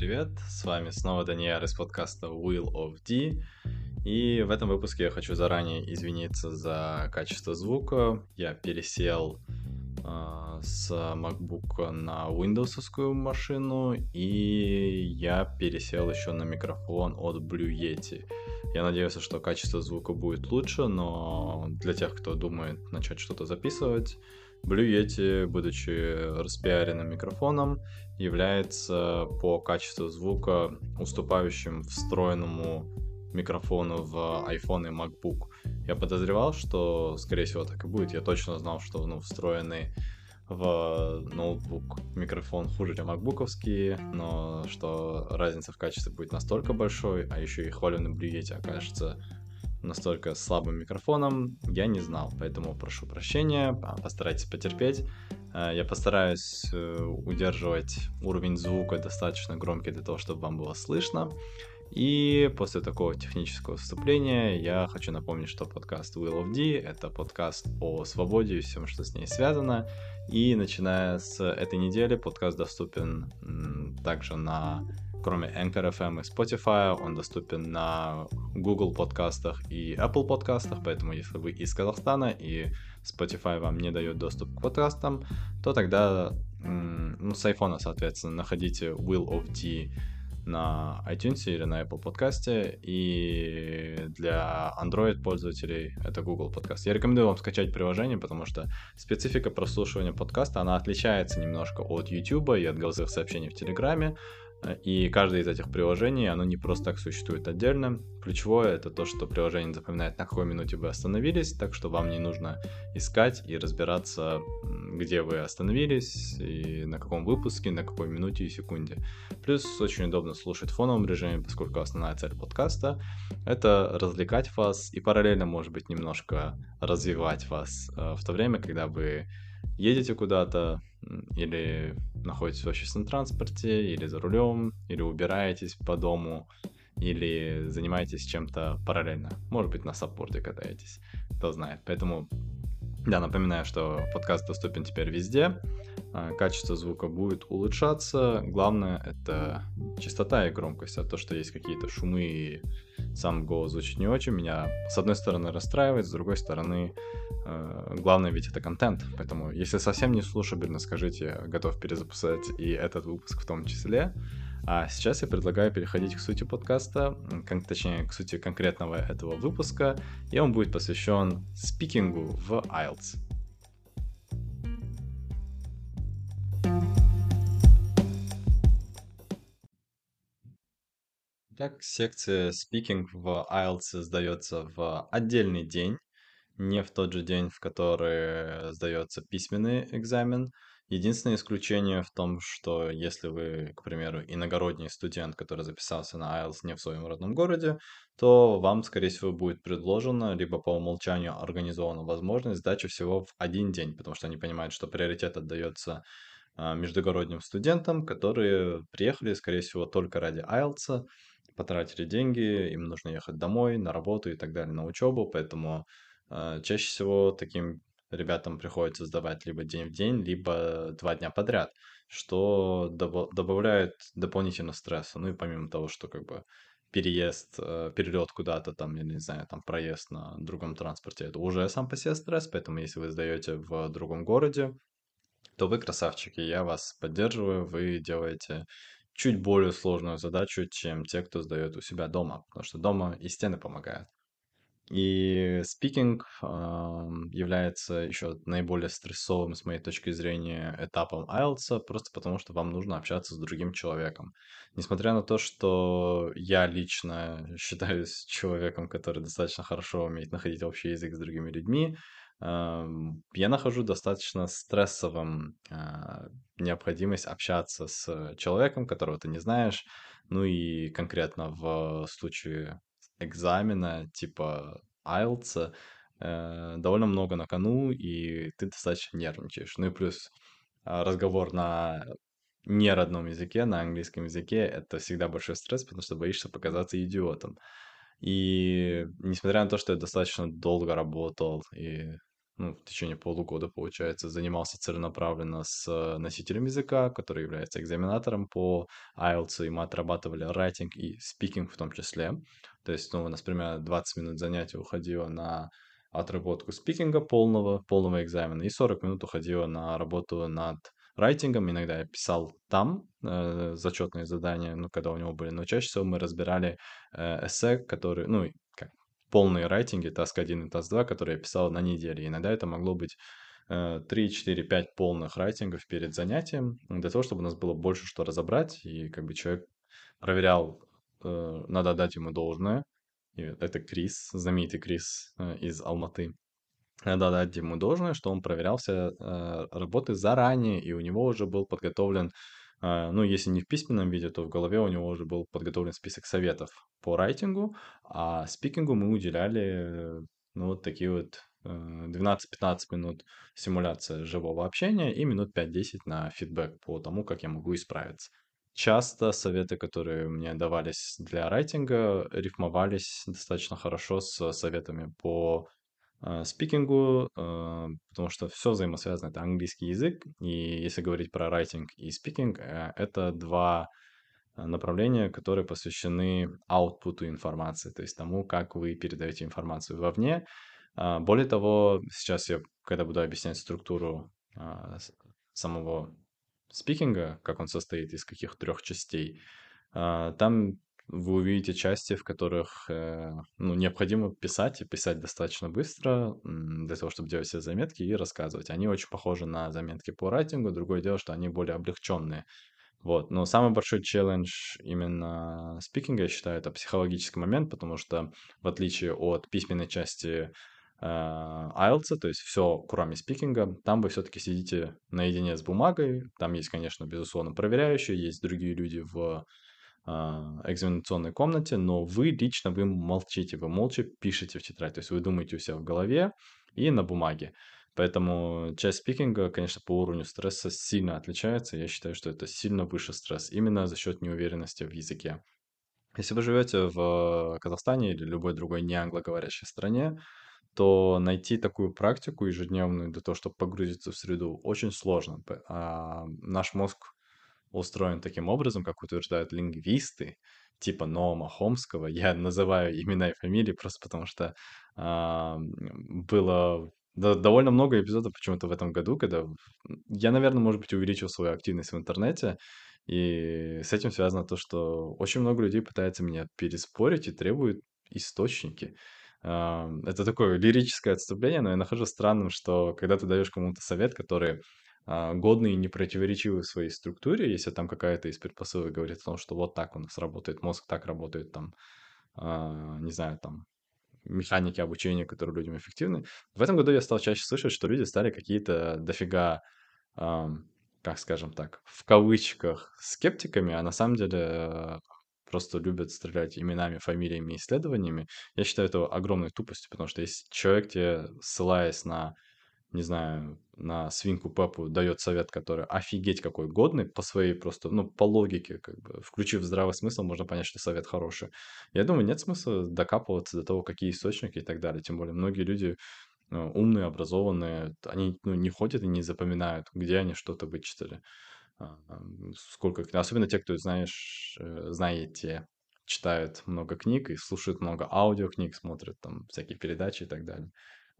привет! С вами снова Даниэль из подкаста Will of D. И в этом выпуске я хочу заранее извиниться за качество звука. Я пересел э, с MacBook на Windows машину, и я пересел еще на микрофон от Blue Yeti. Я надеюсь, что качество звука будет лучше, но для тех, кто думает начать что-то записывать, Blue Yeti, будучи распиаренным микрофоном, является по качеству звука уступающим встроенному микрофону в iPhone и MacBook. Я подозревал, что, скорее всего, так и будет. Я точно знал, что ну, встроенный в ноутбук микрофон хуже, чем макбуковский, но что разница в качестве будет настолько большой, а еще и хваленый Blue Yeti окажется настолько слабым микрофоном, я не знал, поэтому прошу прощения, постарайтесь потерпеть. Э, я постараюсь э, удерживать уровень звука достаточно громкий для того, чтобы вам было слышно. И после такого технического вступления я хочу напомнить, что подкаст Will of D — это подкаст о свободе и всем, что с ней связано. И начиная с этой недели подкаст доступен также на Кроме Anchor FM и Spotify, он доступен на Google подкастах и Apple подкастах, поэтому если вы из Казахстана и Spotify вам не дает доступ к подкастам, то тогда ну, с iPhone, соответственно, находите Will of D на iTunes или на Apple подкасте, и для Android пользователей это Google подкаст. Я рекомендую вам скачать приложение, потому что специфика прослушивания подкаста, она отличается немножко от YouTube и от голосовых сообщений в Телеграме, и каждое из этих приложений, оно не просто так существует отдельно. Ключевое это то, что приложение запоминает, на какой минуте вы остановились, так что вам не нужно искать и разбираться, где вы остановились, и на каком выпуске, на какой минуте и секунде. Плюс очень удобно слушать в фоновом режиме, поскольку основная цель подкаста — это развлекать вас и параллельно, может быть, немножко развивать вас э, в то время, когда вы едете куда-то, или находитесь в общественном транспорте, или за рулем, или убираетесь по дому, или занимаетесь чем-то параллельно. Может быть, на саппорте катаетесь, кто знает. Поэтому, да, напоминаю, что подкаст доступен теперь везде. А, качество звука будет улучшаться. Главное — это частота и громкость. А то, что есть какие-то шумы и сам голос звучит не очень, меня с одной стороны расстраивает, с другой стороны э, главное ведь это контент, поэтому если совсем не слушабельно, скажите, готов перезаписать и этот выпуск в том числе. А сейчас я предлагаю переходить к сути подкаста, как, точнее, к сути конкретного этого выпуска, и он будет посвящен спикингу в IELTS. Так, секция speaking в IELTS сдается в отдельный день, не в тот же день, в который сдается письменный экзамен. Единственное исключение в том, что если вы, к примеру, иногородний студент, который записался на IELTS не в своем родном городе, то вам, скорее всего, будет предложено, либо по умолчанию организована возможность сдачи всего в один день, потому что они понимают, что приоритет отдается а, междугородним студентам, которые приехали, скорее всего, только ради IELTS, потратили деньги, им нужно ехать домой, на работу и так далее, на учебу, поэтому э, чаще всего таким ребятам приходится сдавать либо день в день, либо два дня подряд, что доб- добавляет дополнительно стресса. Ну и помимо того, что как бы переезд, э, перелет куда-то там, я не знаю, там проезд на другом транспорте, это уже сам по себе стресс, поэтому если вы сдаете в другом городе, то вы красавчики, я вас поддерживаю, вы делаете чуть более сложную задачу, чем те, кто сдает у себя дома, потому что дома и стены помогают. И спикинг э, является еще наиболее стрессовым, с моей точки зрения, этапом IELTS, просто потому что вам нужно общаться с другим человеком. Несмотря на то, что я лично считаюсь человеком, который достаточно хорошо умеет находить общий язык с другими людьми, я нахожу достаточно стрессовым а, необходимость общаться с человеком, которого ты не знаешь. Ну и конкретно в случае экзамена типа IELTS э, довольно много на кону, и ты достаточно нервничаешь. Ну и плюс а, разговор на неродном языке, на английском языке, это всегда большой стресс, потому что боишься показаться идиотом. И несмотря на то, что я достаточно долго работал и ну, в течение полугода, получается, занимался целенаправленно с э, носителем языка, который является экзаменатором по IELTS, и мы отрабатывали writing и speaking в том числе. То есть, ну, у нас примерно 20 минут занятия уходило на отработку спикинга полного, полного экзамена, и 40 минут уходило на работу над райтингом. Иногда я писал там э, зачетные задания, ну, когда у него были, но чаще всего мы разбирали э, эссе, которые, ну, полные райтинги, таск 1 и таск 2, которые я писал на неделе. Иногда это могло быть 3, 4, 5 полных райтингов перед занятием, для того, чтобы у нас было больше что разобрать, и как бы человек проверял, э, надо дать ему должное. И это Крис, знаменитый Крис э, из Алматы. Надо дать ему должное, что он проверял все э, работы заранее, и у него уже был подготовлен ну, если не в письменном виде, то в голове у него уже был подготовлен список советов по райтингу, а спикингу мы уделяли, ну, вот такие вот 12-15 э, минут симуляция живого общения и минут 5-10 на фидбэк по тому, как я могу исправиться. Часто советы, которые мне давались для райтинга, рифмовались достаточно хорошо с советами по Э, спикингу, э, потому что все взаимосвязано. Это английский язык, и если говорить про writing и speaking, э, это два направления, которые посвящены аутпуту информации, то есть тому, как вы передаете информацию вовне. Более того, сейчас я, когда буду объяснять структуру самого спикинга, как он состоит из каких трех частей, там вы увидите части, в которых э, ну, необходимо писать и писать достаточно быстро для того, чтобы делать все заметки и рассказывать. Они очень похожи на заметки по райтингу, другое дело, что они более облегченные. Вот. Но самый большой челлендж именно спикинга, я считаю, это психологический момент, потому что в отличие от письменной части э, IELTS, то есть все кроме спикинга, там вы все-таки сидите наедине с бумагой, там есть, конечно, безусловно, проверяющие, есть другие люди в экзаменационной комнате, но вы лично, вы молчите, вы молча пишете в тетрадь, то есть вы думаете у себя в голове и на бумаге. Поэтому часть спикинга, конечно, по уровню стресса сильно отличается. Я считаю, что это сильно выше стресс, именно за счет неуверенности в языке. Если вы живете в Казахстане или любой другой не англоговорящей стране, то найти такую практику ежедневную для того, чтобы погрузиться в среду, очень сложно. А наш мозг устроен таким образом, как утверждают лингвисты, типа Ноама Хомского. Я называю имена и фамилии просто потому, что а, было довольно много эпизодов почему-то в этом году, когда я, наверное, может быть, увеличил свою активность в интернете, и с этим связано то, что очень много людей пытается меня переспорить и требуют источники. А, это такое лирическое отступление, но я нахожу странным, что когда ты даешь кому-то совет, который а, годный и непротиворечивый в своей структуре, если там какая-то из предпосылок говорит о том, что вот так у нас работает мозг, так работает там, а, не знаю, там, механики обучения, которые людям эффективны. В этом году я стал чаще слышать, что люди стали какие-то дофига, как скажем так, в кавычках скептиками, а на самом деле э, просто любят стрелять именами, фамилиями, исследованиями. Я считаю это огромной тупостью, потому что если человек тебе, ссылаясь на не знаю, на свинку Пеппу дает совет, который офигеть какой годный по своей просто, ну, по логике, как бы, включив здравый смысл, можно понять, что совет хороший. Я думаю, нет смысла докапываться до того, какие источники и так далее. Тем более, многие люди ну, умные, образованные, они ну, не ходят и не запоминают, где они что-то вычитали. А, сколько, особенно те, кто, знаешь, э, знаете, читают много книг и слушают много аудиокниг, смотрят там всякие передачи и так далее.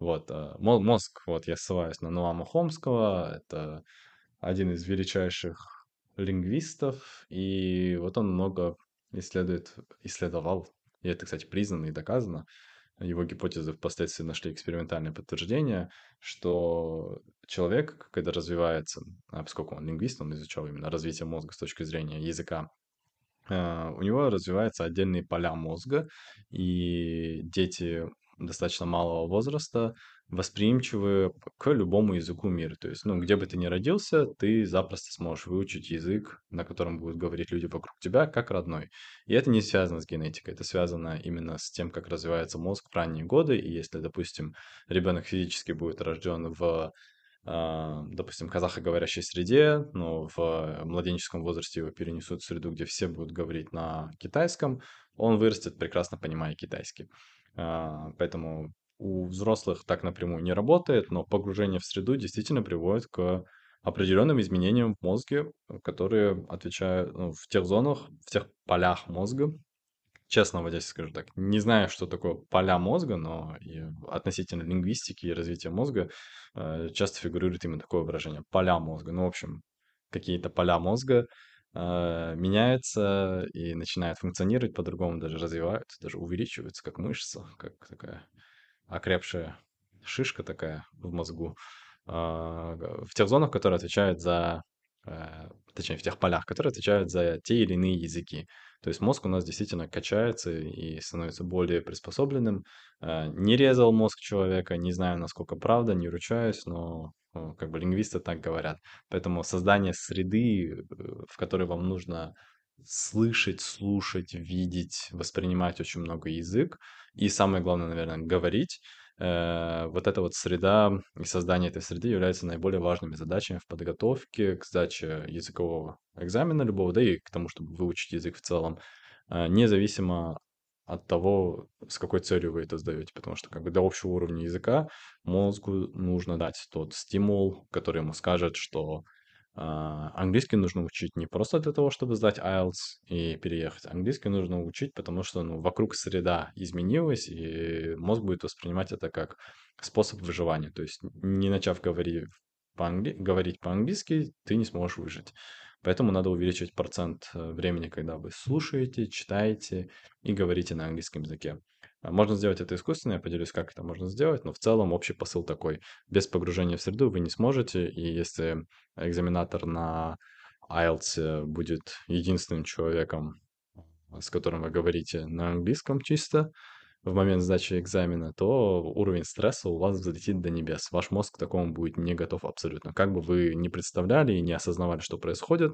Вот, э, мозг, вот я ссылаюсь на Нуама Хомского, это один из величайших лингвистов, и вот он много исследует, исследовал, и это, кстати, признано и доказано, его гипотезы впоследствии нашли экспериментальное подтверждение, что человек, когда развивается, а поскольку он лингвист, он изучал именно развитие мозга с точки зрения языка, э, у него развиваются отдельные поля мозга, и дети достаточно малого возраста восприимчивы к любому языку мира. То есть, ну, где бы ты ни родился, ты запросто сможешь выучить язык, на котором будут говорить люди вокруг тебя, как родной. И это не связано с генетикой, это связано именно с тем, как развивается мозг в ранние годы. И если, допустим, ребенок физически будет рожден в а, допустим, казахоговорящей среде, но в младенческом возрасте его перенесут в среду, где все будут говорить на китайском, он вырастет прекрасно понимая китайский. А, поэтому у взрослых так напрямую не работает, но погружение в среду действительно приводит к определенным изменениям в мозге, которые отвечают ну, в тех зонах, в тех полях мозга, честно, вот здесь скажу так, не знаю, что такое поля мозга, но и относительно лингвистики и развития мозга э, часто фигурирует именно такое выражение поля мозга. Ну, в общем, какие-то поля мозга э, меняются и начинают функционировать по-другому, даже развиваются, даже увеличиваются, как мышца, как такая окрепшая шишка такая в мозгу, э, в тех зонах, которые отвечают за, э, точнее, в тех полях, которые отвечают за те или иные языки. То есть мозг у нас действительно качается и становится более приспособленным. Э, не резал мозг человека, не знаю, насколько правда, не ручаюсь, но как бы лингвисты так говорят. Поэтому создание среды, э, в которой вам нужно слышать, слушать, видеть, воспринимать очень много язык, и самое главное, наверное, говорить, э, вот эта вот среда и создание этой среды являются наиболее важными задачами в подготовке к сдаче языкового экзамена любого, да и к тому, чтобы выучить язык в целом, э, независимо от того, с какой целью вы это сдаете, потому что как бы для общего уровня языка мозгу нужно дать тот стимул, который ему скажет, что а, английский нужно учить не просто для того, чтобы сдать IELTS и переехать. Английский нужно учить, потому что ну, вокруг среда изменилась, и мозг будет воспринимать это как способ выживания. То есть не начав говорить по-англи... говорить по-английски, ты не сможешь выжить. Поэтому надо увеличивать процент э, времени, когда вы слушаете, читаете и говорите на английском языке. А, можно сделать это искусственно, я поделюсь, как это можно сделать, но в целом общий посыл такой. Без погружения в среду вы не сможете, и если экзаменатор на IELTS будет единственным человеком, с которым вы говорите на английском чисто, в момент сдачи экзамена, то уровень стресса у вас взлетит до небес. Ваш мозг к такому будет не готов абсолютно. Как бы вы не представляли и не осознавали, что происходит,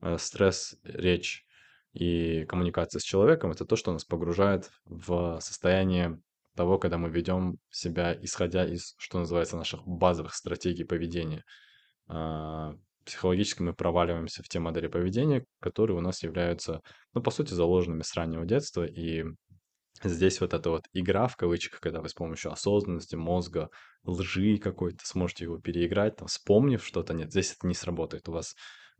э, стресс, речь и коммуникация с человеком — это то, что нас погружает в состояние того, когда мы ведем себя, исходя из, что называется, наших базовых стратегий поведения. А, психологически мы проваливаемся в те модели поведения, которые у нас являются, ну, по сути, заложенными с раннего детства. И здесь вот эта вот игра, в кавычках, когда вы с помощью осознанности, мозга, лжи какой-то сможете его переиграть, там, вспомнив что-то, нет, здесь это не сработает. У вас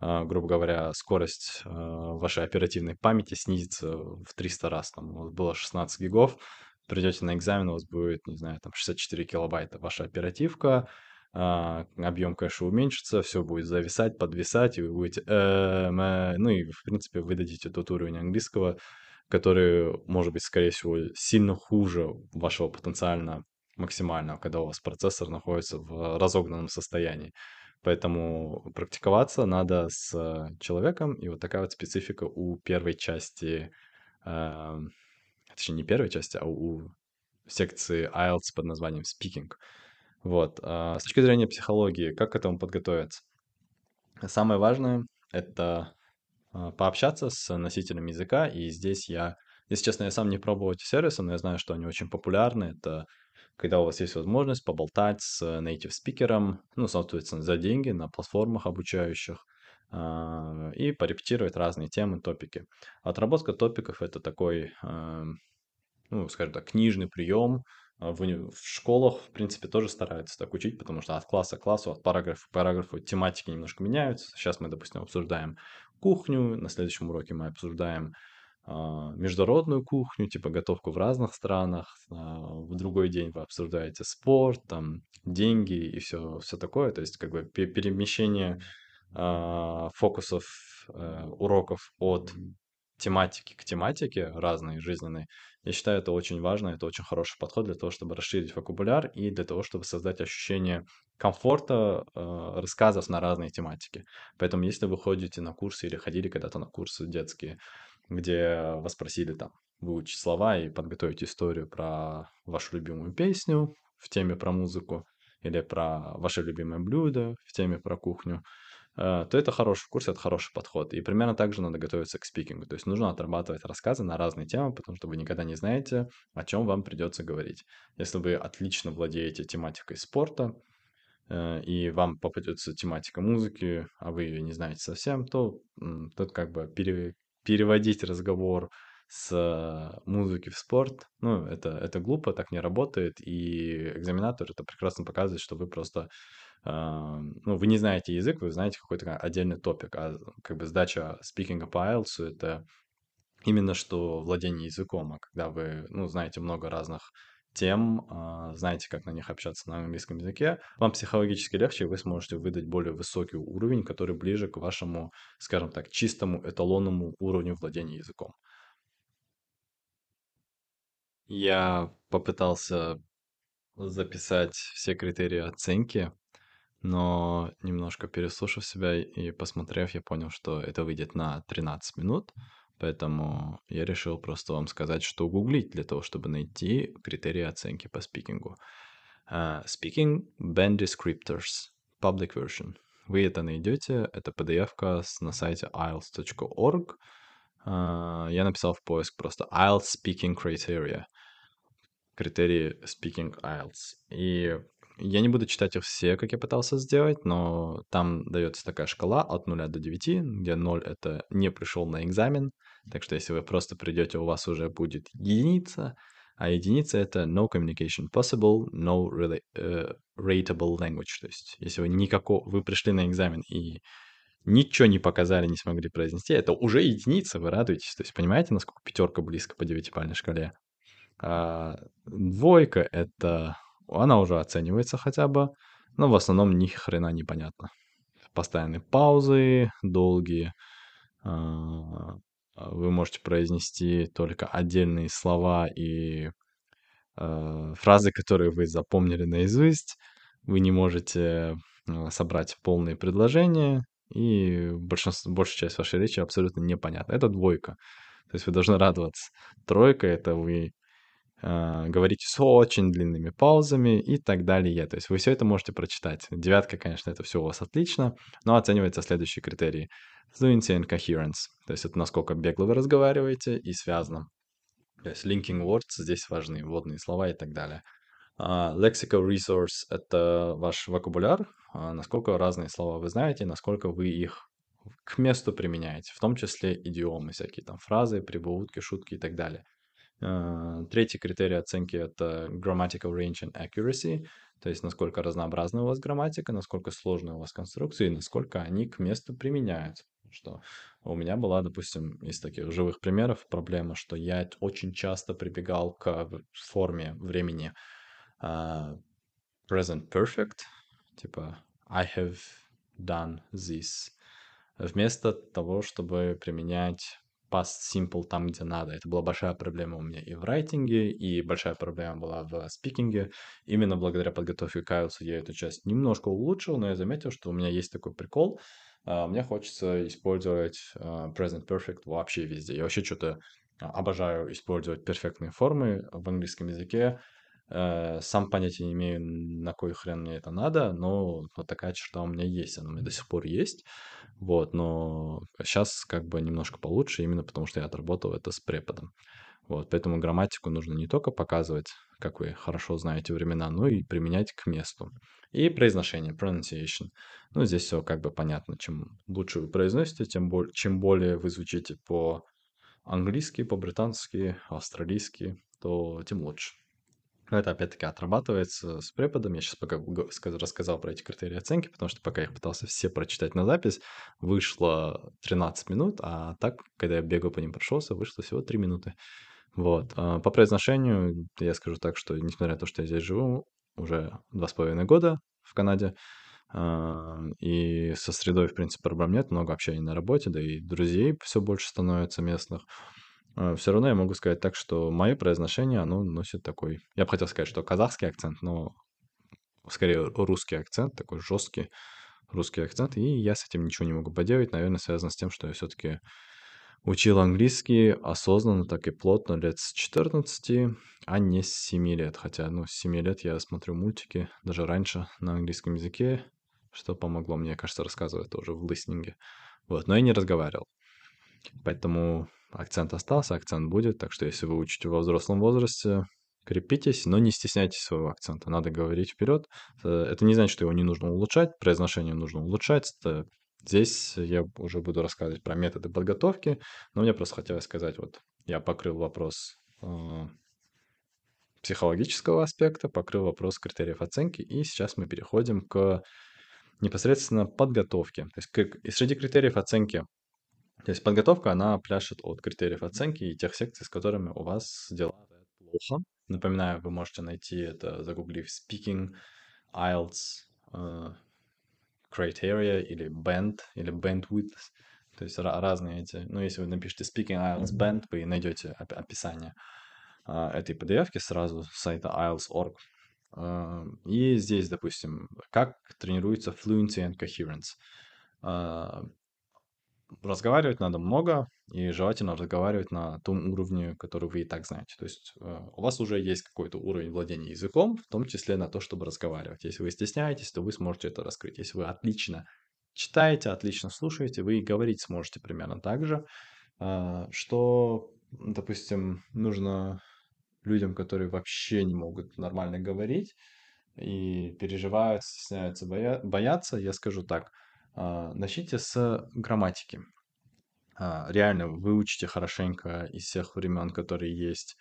а, грубо говоря, скорость а, вашей оперативной памяти снизится в 300 раз. Там вас было 16 гигов, придете на экзамен, у вас будет, не знаю, там 64 килобайта ваша оперативка, а, объем кэша уменьшится, все будет зависать, подвисать, и вы будете... Эм, э, ну и, в принципе, вы дадите тот уровень английского, который, может быть, скорее всего, сильно хуже вашего потенциально максимального, когда у вас процессор находится в разогнанном состоянии. Поэтому практиковаться надо с человеком, и вот такая вот специфика у первой части, э, точнее не первой части, а у секции IELTS под названием Speaking. Вот. А с точки зрения психологии, как к этому подготовиться? Самое важное — это пообщаться с носителем языка, и здесь я, если честно, я сам не пробовал эти сервисы, но я знаю, что они очень популярны. Это когда у вас есть возможность поболтать с native спикером, ну, соответственно, за деньги на платформах обучающих, а, и порепетировать разные темы, топики. Отработка топиков — это такой, а, ну, скажем так, книжный прием. А, в, в школах, в принципе, тоже стараются так учить, потому что от класса к классу, от параграфа к параграфу тематики немножко меняются. Сейчас мы, допустим, обсуждаем кухню, на следующем уроке мы обсуждаем а, международную кухню, типа готовку в разных странах, а, в другой день вы обсуждаете спорт, там, деньги и все, все такое, то есть как бы перемещение а, фокусов э, уроков от тематики к тематике разной, жизненной, я считаю, это очень важно, это очень хороший подход для того, чтобы расширить вокабуляр и для того, чтобы создать ощущение комфорта э, рассказов на разные тематики. Поэтому, если вы ходите на курсы или ходили когда-то на курсы детские, где вас просили там выучить слова и подготовить историю про вашу любимую песню в теме про музыку или про ваше любимое блюдо в теме про кухню, то это хороший курс, это хороший подход. И примерно так же надо готовиться к спикингу. То есть нужно отрабатывать рассказы на разные темы, потому что вы никогда не знаете, о чем вам придется говорить. Если вы отлично владеете тематикой спорта, э, и вам попадется тематика музыки, а вы ее не знаете совсем, то тут как бы пере, переводить разговор с музыки в спорт. Ну, это, это глупо, так не работает, и экзаменатор это прекрасно показывает, что вы просто ну, вы не знаете язык, вы знаете какой-то отдельный топик, а как бы сдача speaking по IELTS — это именно что владение языком, а когда вы, ну, знаете много разных тем, а, знаете, как на них общаться на английском языке, вам психологически легче, и вы сможете выдать более высокий уровень, который ближе к вашему, скажем так, чистому эталонному уровню владения языком. Я попытался записать все критерии оценки, но немножко переслушав себя и посмотрев, я понял, что это выйдет на 13 минут, поэтому я решил просто вам сказать, что гуглить для того, чтобы найти критерии оценки по спикингу. Uh, speaking Band Descriptors, public version. Вы это найдете, это PDF на сайте ielts.org. Uh, я написал в поиск просто IELTS Speaking Criteria, критерии Speaking IELTS. И я не буду читать их все, как я пытался сделать, но там дается такая шкала от 0 до 9, где 0 — это не пришел на экзамен, так что если вы просто придете, у вас уже будет единица, а единица — это no communication possible, no really, uh, rateable language. То есть если вы никакого, вы пришли на экзамен и ничего не показали, не смогли произнести, это уже единица, вы радуетесь. То есть понимаете, насколько пятерка близко по девятибалльной шкале? А двойка — это она уже оценивается хотя бы, но в основном ни хрена не понятно. Постоянные паузы, долгие. А, вы можете произнести только отдельные слова и а, фразы, которые вы запомнили наизусть. Вы не можете а, собрать полные предложения, и большинство, большая часть вашей речи абсолютно непонятна. Это двойка. То есть вы должны радоваться. Тройка — это вы говорите с очень длинными паузами и так далее. То есть вы все это можете прочитать. Девятка, конечно, это все у вас отлично, но оценивается следующие критерии. Fluency and coherence, то есть это насколько бегло вы разговариваете и связано. То есть linking words здесь важны, вводные слова и так далее. Uh, lexical resource — это ваш вокабуляр, uh, насколько разные слова вы знаете, насколько вы их к месту применяете, в том числе идиомы всякие, там фразы, прибаутки, шутки и так далее. Э, третий критерий оценки — это grammatical range and accuracy, то есть насколько разнообразна у вас грамматика, насколько сложны у вас конструкции, насколько они к месту применяются. Что у меня была, допустим, из таких живых примеров проблема, что я очень часто прибегал к форме времени uh, present perfect, типа I have done this, вместо того, чтобы применять past simple там, где надо. Это была большая проблема у меня и в райтинге, и большая проблема была в спикинге. Именно благодаря подготовке к IELTS я эту часть немножко улучшил, но я заметил, что у меня есть такой прикол. Uh, мне хочется использовать uh, present perfect вообще везде. Я вообще что-то обожаю использовать перфектные формы в английском языке. Uh, сам понятия не имею, на кой хрен мне это надо, но вот такая черта у меня есть, она у меня до сих пор есть. Вот, но сейчас как бы немножко получше, именно потому что я отработал это с преподом. Вот, поэтому грамматику нужно не только показывать, как вы хорошо знаете времена, но и применять к месту. И произношение, pronunciation. Ну, здесь все как бы понятно. Чем лучше вы произносите, тем более, чем более вы звучите по-английски, по-британски, австралийски, то тем лучше. Но это опять-таки отрабатывается с преподом. Я сейчас пока рассказал про эти критерии оценки, потому что пока я их пытался все прочитать на запись, вышло 13 минут, а так, когда я бегал по ним прошелся, вышло всего 3 минуты. Вот. А по произношению я скажу так, что несмотря на то, что я здесь живу уже два с половиной года в Канаде, а, и со средой, в принципе, проблем нет, много общения на работе, да и друзей все больше становится местных. А, все равно я могу сказать так, что мое произношение, оно носит такой... Я бы хотел сказать, что казахский акцент, но скорее русский акцент, такой жесткий русский акцент, и я с этим ничего не могу поделать. Наверное, связано с тем, что я все-таки учил английский осознанно, так и плотно лет с 14, а не с 7 лет. Хотя, ну, с 7 лет я смотрю мультики, даже раньше на английском языке, что помогло мне, кажется, рассказывать тоже в листнинге. Вот, но я не разговаривал. Поэтому акцент остался, акцент будет. Так что если вы учите во взрослом возрасте, крепитесь, но не стесняйтесь своего акцента. Надо говорить вперед. Э, это не значит, что его не нужно улучшать, произношение нужно улучшать. Здесь я уже буду рассказывать про методы подготовки, но мне просто хотелось сказать вот я покрыл вопрос э, психологического аспекта, покрыл вопрос критериев оценки, и сейчас мы переходим к непосредственно подготовке. То есть как, среди критериев оценки, то есть подготовка, она пляшет от критериев оценки и тех секций, с которыми у вас дела плохо. Напоминаю, вы можете найти это, загуглив speaking, IELTS, uh, criteria или band, или bandwidth. То есть разные эти. Ну, если вы напишете speaking IELTS band, вы найдете описание uh, этой PDF-ки сразу с сайта IELTS.org. Uh, и здесь, допустим, как тренируется fluency and coherence. Uh, разговаривать надо много, и желательно разговаривать на том уровне, который вы и так знаете. То есть э, у вас уже есть какой-то уровень владения языком, в том числе на то, чтобы разговаривать. Если вы стесняетесь, то вы сможете это раскрыть. Если вы отлично читаете, отлично слушаете, вы и говорить сможете примерно так же. А, что, допустим, нужно людям, которые вообще не могут нормально говорить и переживают, стесняются, боятся, я скажу так – а, начните с грамматики. А, реально выучите хорошенько из всех времен, которые есть,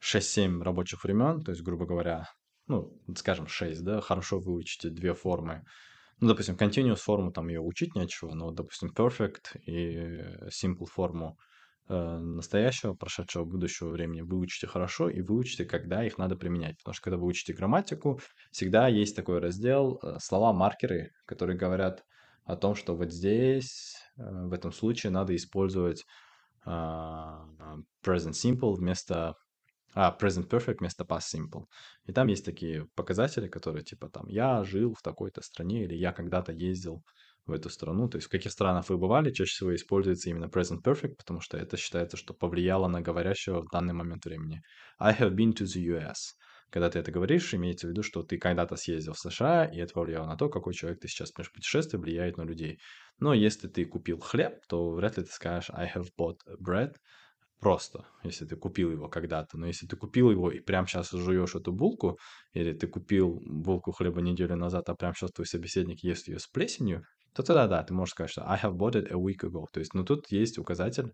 6-7 рабочих времен, то есть, грубо говоря, ну, скажем, 6, да, хорошо выучите две формы. Ну, допустим, continuous форму, там ее учить нечего, но, допустим, perfect и simple форму э, настоящего, прошедшего, будущего времени выучите хорошо и выучите, когда их надо применять. Потому что когда вы учите грамматику, всегда есть такой раздел э, слова-маркеры, которые говорят, о том, что вот здесь, э, в этом случае, надо использовать uh, present simple вместо а, present perfect вместо past simple. И там есть такие показатели, которые типа там я жил в такой-то стране или я когда-то ездил в эту страну. То есть в каких странах вы бывали, чаще всего используется именно present perfect, потому что это считается, что повлияло на говорящего в данный момент времени. I have been to the US. Когда ты это говоришь, имеется в виду, что ты когда-то съездил в США, и это повлияло на то, какой человек ты сейчас. Потому что путешествие влияет на людей. Но если ты купил хлеб, то вряд ли ты скажешь I have bought bread просто, если ты купил его когда-то. Но если ты купил его и прямо сейчас жуешь эту булку, или ты купил булку хлеба неделю назад, а прямо сейчас твой собеседник ест ее с плесенью, то тогда да, ты можешь сказать, что I have bought it a week ago. То есть, ну тут есть указатель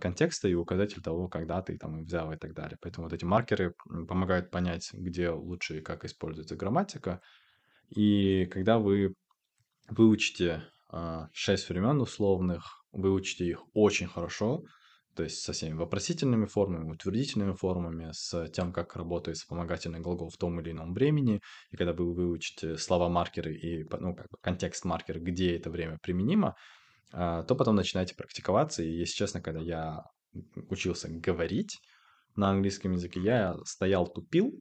контекста и указатель того, когда ты там взял и так далее. Поэтому вот эти маркеры помогают понять, где лучше и как используется грамматика. И когда вы выучите а, шесть времен условных, выучите их очень хорошо, то есть со всеми вопросительными формами, утвердительными формами, с тем, как работает вспомогательный глагол в том или ином времени, и когда вы выучите слова-маркеры и ну, как бы контекст-маркер, где это время применимо, а, то потом начинаете практиковаться. И, если честно, когда я учился говорить на английском языке, я стоял, тупил,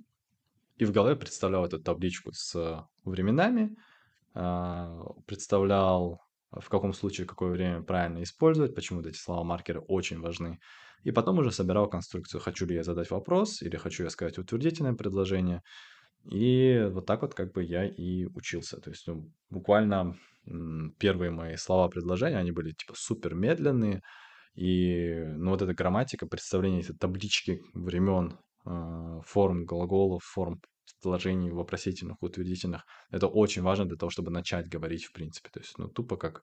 и в голове представлял эту табличку с временами, а, представлял, в каком случае какое время правильно использовать, почему эти слова-маркеры очень важны. И потом уже собирал конструкцию, хочу ли я задать вопрос, или хочу я сказать утвердительное предложение. И вот так вот как бы я и учился. То есть ну, буквально первые мои слова предложения, они были типа супер медленные. И ну, вот эта грамматика, представление этой таблички времен, э, форм глаголов, форм предложений вопросительных, утвердительных, это очень важно для того, чтобы начать говорить в принципе. То есть, ну, тупо как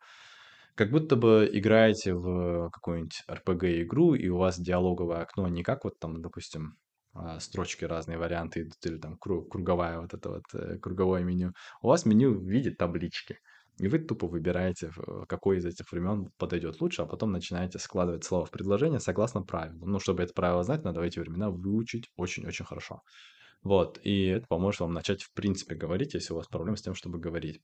как будто бы играете в какую-нибудь RPG-игру, и у вас диалоговое окно не как вот там, допустим, а, строчки разные варианты идут, или там круговая вот это вот э, круговое меню. У вас меню в виде таблички. И вы тупо выбираете, какой из этих времен подойдет лучше, а потом начинаете складывать слова в предложение согласно правилу. Ну, чтобы это правило знать, надо эти времена выучить очень-очень хорошо. Вот, и это поможет вам начать в принципе говорить, если у вас проблемы с тем, чтобы говорить.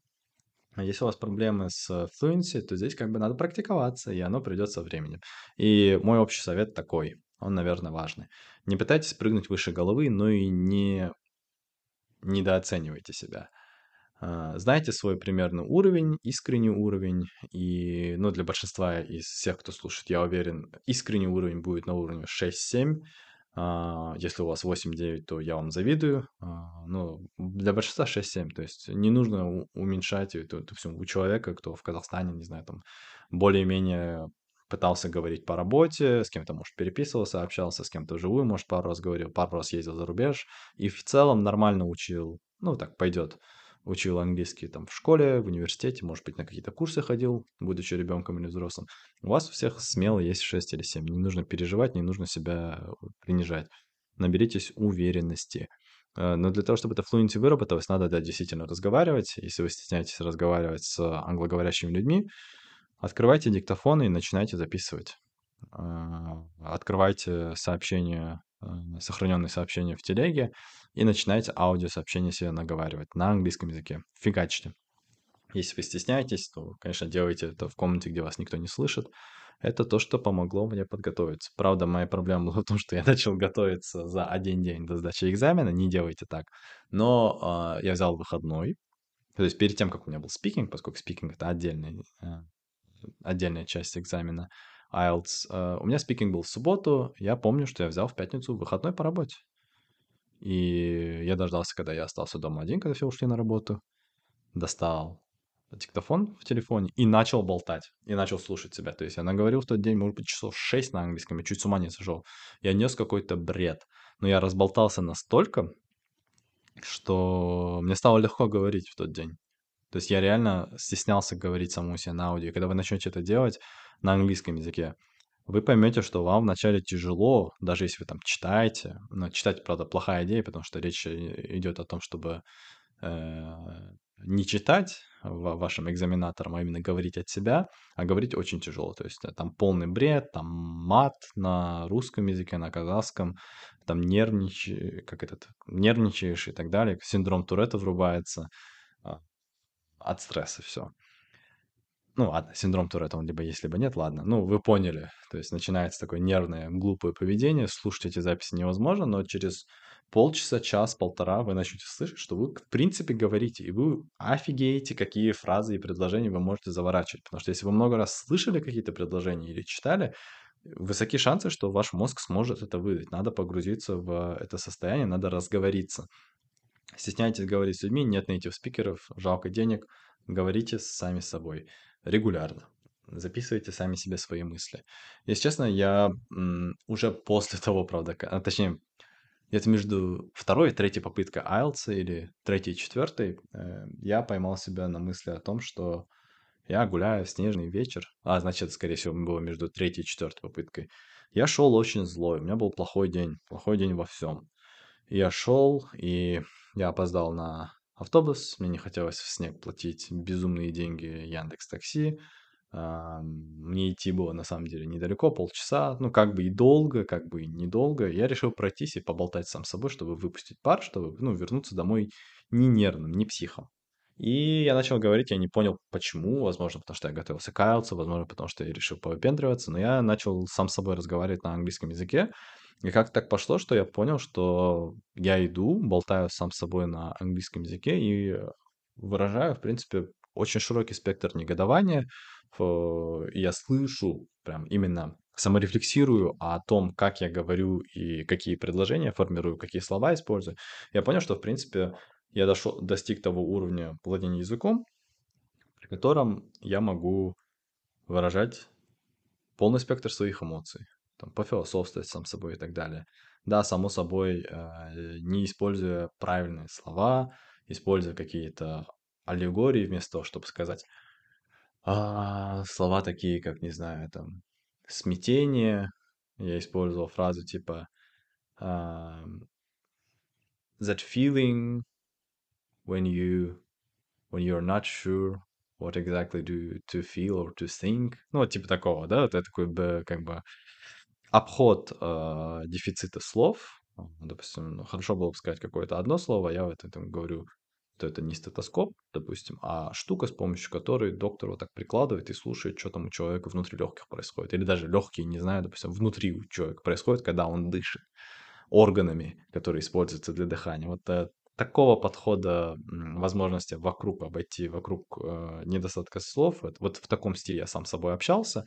А если у вас проблемы с fluency, то здесь как бы надо практиковаться, и оно придет со временем. И мой общий совет такой, он, наверное, важный. Не пытайтесь прыгнуть выше головы, но и не недооценивайте себя. А, знаете свой примерный уровень, искренний уровень, и, ну, для большинства из всех, кто слушает, я уверен, искренний уровень будет на уровне 6-7, а, если у вас 8-9, то я вам завидую. А, ну, для большинства 6-7, то есть не нужно уменьшать это, это все у человека, кто в Казахстане, не знаю, там более-менее пытался говорить по работе, с кем-то, может, переписывался, общался, с кем-то живую, может, пару раз говорил, пару раз ездил за рубеж, и в целом нормально учил, ну, так, пойдет учил английский там в школе, в университете, может быть, на какие-то курсы ходил, будучи ребенком или взрослым. У вас у всех смело есть 6 или 7. Не нужно переживать, не нужно себя принижать. Наберитесь уверенности. Э, но для того, чтобы это fluency выработалось, надо да, действительно разговаривать. Если вы стесняетесь разговаривать с англоговорящими людьми, открывайте диктофон и начинайте записывать. Э, открывайте сообщения, э, сохраненные сообщения в телеге и начинайте аудиосообщение себе наговаривать на английском языке. Фигачьте. Если вы стесняетесь, то, конечно, делайте это в комнате, где вас никто не слышит. Это то, что помогло мне подготовиться. Правда, моя проблема была в том, что я начал готовиться за один день до сдачи экзамена. Не делайте так. Но э, я взял выходной. То есть перед тем, как у меня был спикинг, поскольку спикинг — это отдельный, э, отдельная часть экзамена, IELTS. Uh, у меня спикинг был в субботу. Я помню, что я взял в пятницу выходной по работе. И я дождался, когда я остался дома один, когда все ушли на работу. Достал диктофон в телефоне и начал болтать. И начал слушать себя. То есть я наговорил в тот день, может быть, часов 6 на английском. Я чуть с ума не сошел. Я нес какой-то бред. Но я разболтался настолько, что мне стало легко говорить в тот день. То есть я реально стеснялся говорить самому себе на аудио. И когда вы начнете это делать на английском языке, вы поймете, что вам вначале тяжело, даже если вы там читаете. Но читать, правда, плохая идея, потому что речь идет о том, чтобы э, не читать вашим экзаменаторам, а именно говорить от себя, а говорить очень тяжело. То есть э, там полный бред, там мат на русском языке, на казахском, там нервничаешь, как этот, нервничаешь и так далее, синдром Туретта врубается а, от стресса все ну ладно, синдром Туретта, он либо есть, либо нет, ладно. Ну, вы поняли. То есть начинается такое нервное, глупое поведение. Слушать эти записи невозможно, но через полчаса, час, полтора вы начнете слышать, что вы, в принципе, говорите, и вы офигеете, какие фразы и предложения вы можете заворачивать. Потому что если вы много раз слышали какие-то предложения или читали, высоки шансы, что ваш мозг сможет это выдать. Надо погрузиться в это состояние, надо разговориться. Стесняйтесь говорить с людьми, нет native спикеров, жалко денег, говорите сами с собой регулярно. Записывайте сами себе свои мысли. Если честно, я уже после того, правда, а, точнее, где-то между второй и третьей попыткой IELTS или третьей и четвертой, э, я поймал себя на мысли о том, что я гуляю в снежный вечер, а значит, скорее всего, было между третьей и четвертой попыткой. Я шел очень злой, у меня был плохой день, плохой день во всем. Я шел, и я опоздал на автобус, мне не хотелось в снег платить безумные деньги Яндекс Такси. А, мне идти было на самом деле недалеко, полчаса, ну как бы и долго, как бы и недолго. Я решил пройтись и поболтать сам с собой, чтобы выпустить пар, чтобы ну, вернуться домой не нервным, не психом. И я начал говорить, я не понял, почему, возможно, потому что я готовился каяться, возможно, потому что я решил повыпендриваться, но я начал сам с собой разговаривать на английском языке, и как так пошло, что я понял, что я иду, болтаю сам с собой на английском языке и выражаю, в принципе, очень широкий спектр негодования. Я слышу, прям именно саморефлексирую о том, как я говорю и какие предложения формирую, какие слова использую. Я понял, что, в принципе, я дошел, достиг того уровня владения языком, при котором я могу выражать полный спектр своих эмоций там, пофилософствовать сам собой и так далее. Да, само собой, э, не используя правильные слова, используя какие-то аллегории вместо того, чтобы сказать а, слова такие, как, не знаю, там, смятение. Я использовал фразу типа uh, that feeling when you when you're not sure what exactly do to feel or to think. Ну, типа такого, да, это такой как бы обход э, дефицита слов. Допустим, ну, хорошо было бы сказать какое-то одно слово, я вот этом говорю, что это не стетоскоп, допустим, а штука, с помощью которой доктор вот так прикладывает и слушает, что там у человека внутри легких происходит. Или даже легкие, не знаю, допустим, внутри у человека происходит, когда он дышит органами, которые используются для дыхания. Вот э, такого подхода возможности вокруг обойти, вокруг э, недостатка слов, вот, вот в таком стиле я сам с собой общался,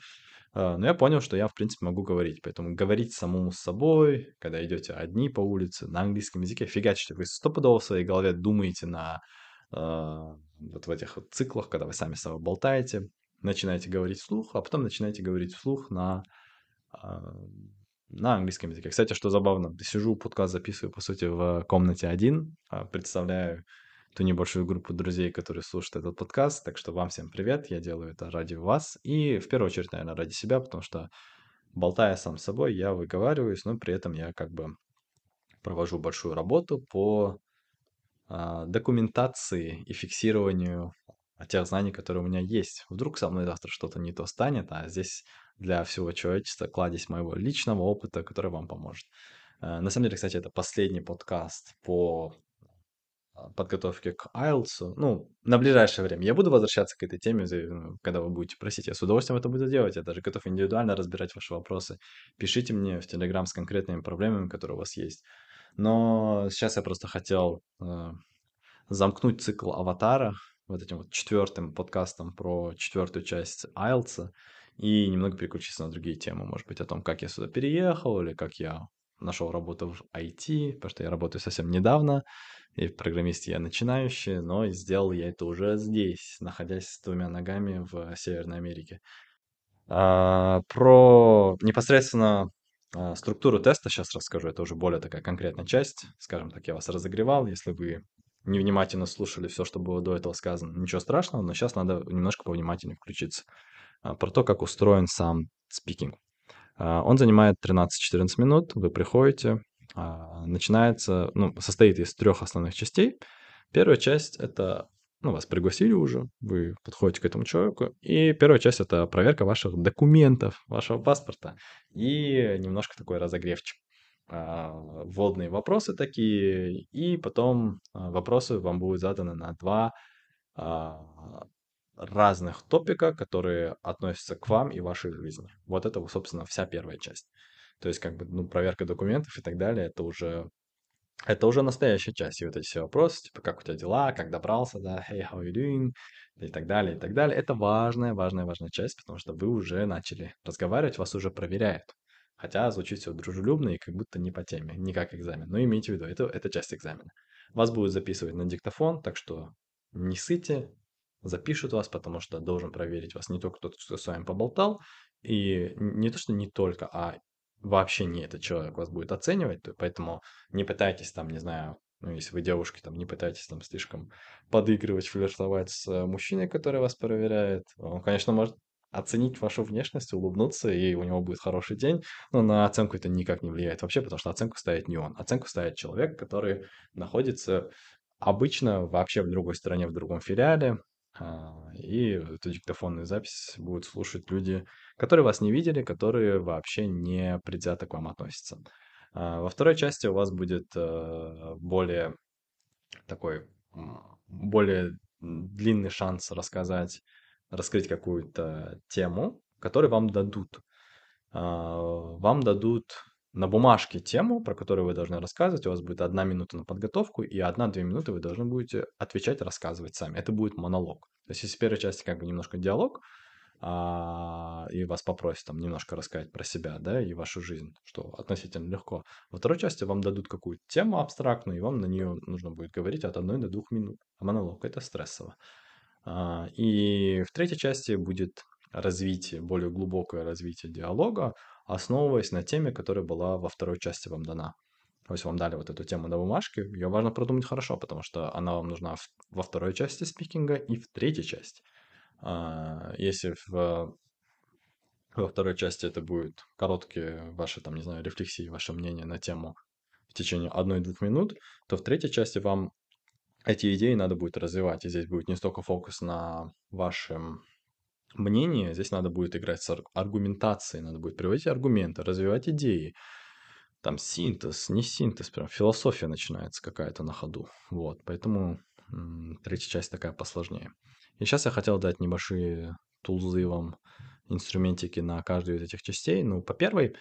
а, но я понял, что я, в принципе, могу говорить. Поэтому говорить самому с собой, когда идете одни по улице, на английском языке, фигачите. Вы стопудово в своей голове думаете на э, вот в этих вот циклах, когда вы сами с собой болтаете, начинаете говорить вслух, а потом начинаете говорить вслух на, э, на английском языке. Кстати, что забавно, сижу, подкаст записываю, по сути, в комнате один, представляю ту небольшую группу друзей, которые слушают этот подкаст. Так что вам всем привет, я делаю это ради вас и в первую очередь, наверное, ради себя, потому что болтая сам с собой, я выговариваюсь, но при этом я как бы провожу большую работу по а, документации и фиксированию тех знаний, которые у меня есть. Вдруг со мной завтра что-то не то станет, а здесь для всего человечества кладезь моего личного опыта, который вам поможет. А, на самом деле, кстати, это последний подкаст по а, подготовке к IELTS. Ну, на ближайшее время. Я буду возвращаться к этой теме, ну, когда вы будете просить. Я с удовольствием это буду делать. Я даже готов индивидуально разбирать ваши вопросы. Пишите мне в Telegram с конкретными проблемами, которые у вас есть. Но сейчас я просто хотел э, замкнуть цикл аватара вот этим вот четвертым подкастом про четвертую часть IELTS и немного переключиться на другие темы. Может быть, о том, как я сюда переехал или как я нашел работу в IT, потому что я работаю совсем недавно, и в программисте я начинающий, но сделал я это уже здесь, находясь с двумя ногами в Северной Америке. А, про непосредственно а, структуру теста сейчас расскажу, это уже более такая конкретная часть. Скажем так, я вас разогревал, если вы невнимательно слушали все, что было до этого сказано, ничего страшного, но сейчас надо немножко повнимательнее включиться. А, про то, как устроен сам спикинг. А, он занимает 13-14 минут, вы приходите, начинается, ну, состоит из трех основных частей. Первая часть — это ну, вас пригласили уже, вы подходите к этому человеку, и первая часть — это проверка ваших документов, вашего паспорта, и немножко такой разогревчик. А, вводные вопросы такие, и потом а, вопросы вам будут заданы на два а, разных топика, которые относятся к вам и вашей жизни. Вот это, собственно, вся первая часть. То есть, как бы, ну, проверка документов и так далее, это уже это уже настоящая часть. И вот эти все вопросы, типа, как у тебя дела, как добрался, да, hey, how you doing, и так далее, и так далее. Это важная, важная, важная часть, потому что вы уже начали разговаривать, вас уже проверяют. Хотя звучит все дружелюбно и как будто не по теме, не как экзамен. Но имейте в виду, это, это часть экзамена. Вас будут записывать на диктофон, так что не сыте, запишут вас, потому что должен проверить вас не только тот, кто с вами поболтал, и не то, что не только, а вообще не этот человек вас будет оценивать, то поэтому не пытайтесь там, не знаю, ну, если вы девушки, там, не пытайтесь там слишком подыгрывать, флиртовать с э, мужчиной, который вас проверяет. Он, конечно, может оценить вашу внешность, улыбнуться, и у него будет хороший день, но на оценку это никак не влияет вообще, потому что оценку ставит не он. Оценку ставит человек, который находится обычно вообще в другой стране, в другом филиале, и эту диктофонную запись будут слушать люди, которые вас не видели, которые вообще не предвзято к вам относятся. А, во второй части у вас будет э, более такой, более длинный шанс рассказать, раскрыть какую-то тему, которую вам дадут. А, вам дадут на бумажке тему, про которую вы должны рассказывать. У вас будет одна минута на подготовку, и одна-две минуты вы должны будете отвечать, рассказывать сами. Это будет монолог. То есть, если в первой части как бы немножко диалог, а, и вас попросят там немножко рассказать про себя, да, и вашу жизнь, что относительно легко. Во второй части вам дадут какую-то тему абстрактную, и вам на нее нужно будет говорить от одной до двух минут. А монолог это стрессово. А, и в третьей части будет развитие, более глубокое развитие диалога, основываясь на теме, которая была во второй части вам дана. То есть вам дали вот эту тему на бумажке, ее важно продумать хорошо, потому что она вам нужна во второй части спикинга и в третьей части. А, если в, во второй части это будет короткие ваши, там, не знаю, рефлексии, ваше мнение на тему в течение одной-двух минут, то в третьей части вам эти идеи надо будет развивать. И здесь будет не столько фокус на вашем мнении, здесь надо будет играть с аргументацией, надо будет приводить аргументы, развивать идеи. Там синтез, не синтез, прям философия начинается какая-то на ходу. Вот, поэтому третья часть такая посложнее. И сейчас я хотел дать небольшие тулзы вам, инструментики на каждую из этих частей. Ну, по первой,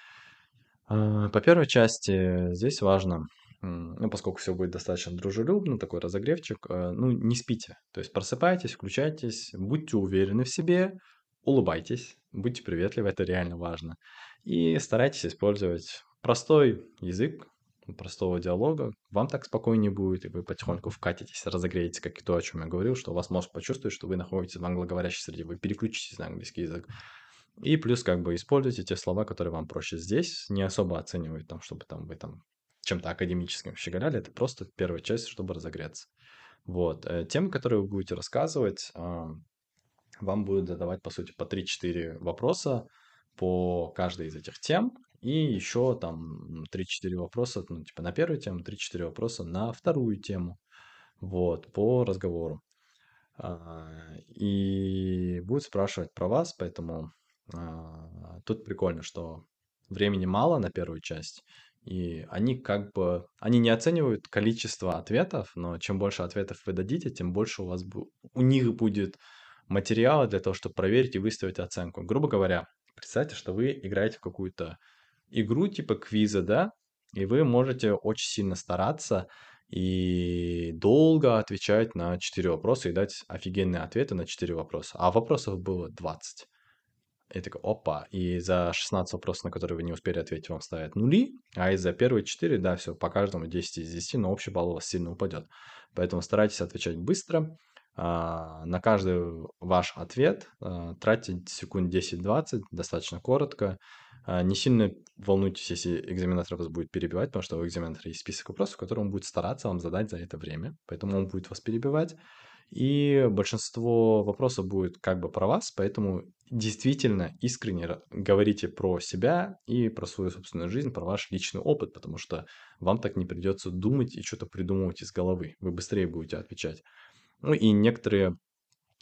э, по первой части здесь важно ну, поскольку все будет достаточно дружелюбно, такой разогревчик, э, ну, не спите. То есть просыпайтесь, включайтесь, будьте уверены в себе, улыбайтесь, будьте приветливы, это реально важно. И старайтесь использовать простой язык, простого диалога, вам так спокойнее будет, и вы потихоньку вкатитесь, разогреете, как и то, о чем я говорил, что у вас мозг почувствует, что вы находитесь в англоговорящей среде, вы переключитесь на английский язык. И плюс как бы используйте те слова, которые вам проще здесь, не особо оценивать там, чтобы там вы там чем-то академическим щеголяли, это просто первая часть, чтобы разогреться. Вот. Э, темы, которые вы будете рассказывать, вам будут задавать, по сути, по 3-4 вопроса по каждой из этих тем, и еще там 3-4 вопроса, ну, типа на первую тему, 3-4 вопроса на вторую тему, вот, по разговору. А, и будет спрашивать про вас, поэтому а, тут прикольно, что времени мало на первую часть, и они как бы, они не оценивают количество ответов, но чем больше ответов вы дадите, тем больше у вас, у них будет материала для того, чтобы проверить и выставить оценку. Грубо говоря, представьте, что вы играете в какую-то игру типа квиза, да, и вы можете очень сильно стараться и долго отвечать на 4 вопроса и дать офигенные ответы на 4 вопроса. А вопросов было 20. И такой, опа, и за 16 вопросов, на которые вы не успели ответить, вам ставят нули, а из-за первые 4, да, все, по каждому 10 из 10, но общий балл у вас сильно упадет. Поэтому старайтесь отвечать быстро. А, на каждый ваш ответ а, тратьте секунд 10-20, достаточно коротко. А, не сильно волнуйтесь, если экзаменатор вас будет перебивать, потому что у экзаменатора есть список вопросов, которые он будет стараться вам задать за это время. Поэтому он будет вас перебивать. И большинство вопросов будет как бы про вас, поэтому действительно искренне говорите про себя и про свою собственную жизнь, про ваш личный опыт, потому что вам так не придется думать и что-то придумывать из головы. Вы быстрее будете отвечать. Ну и некоторые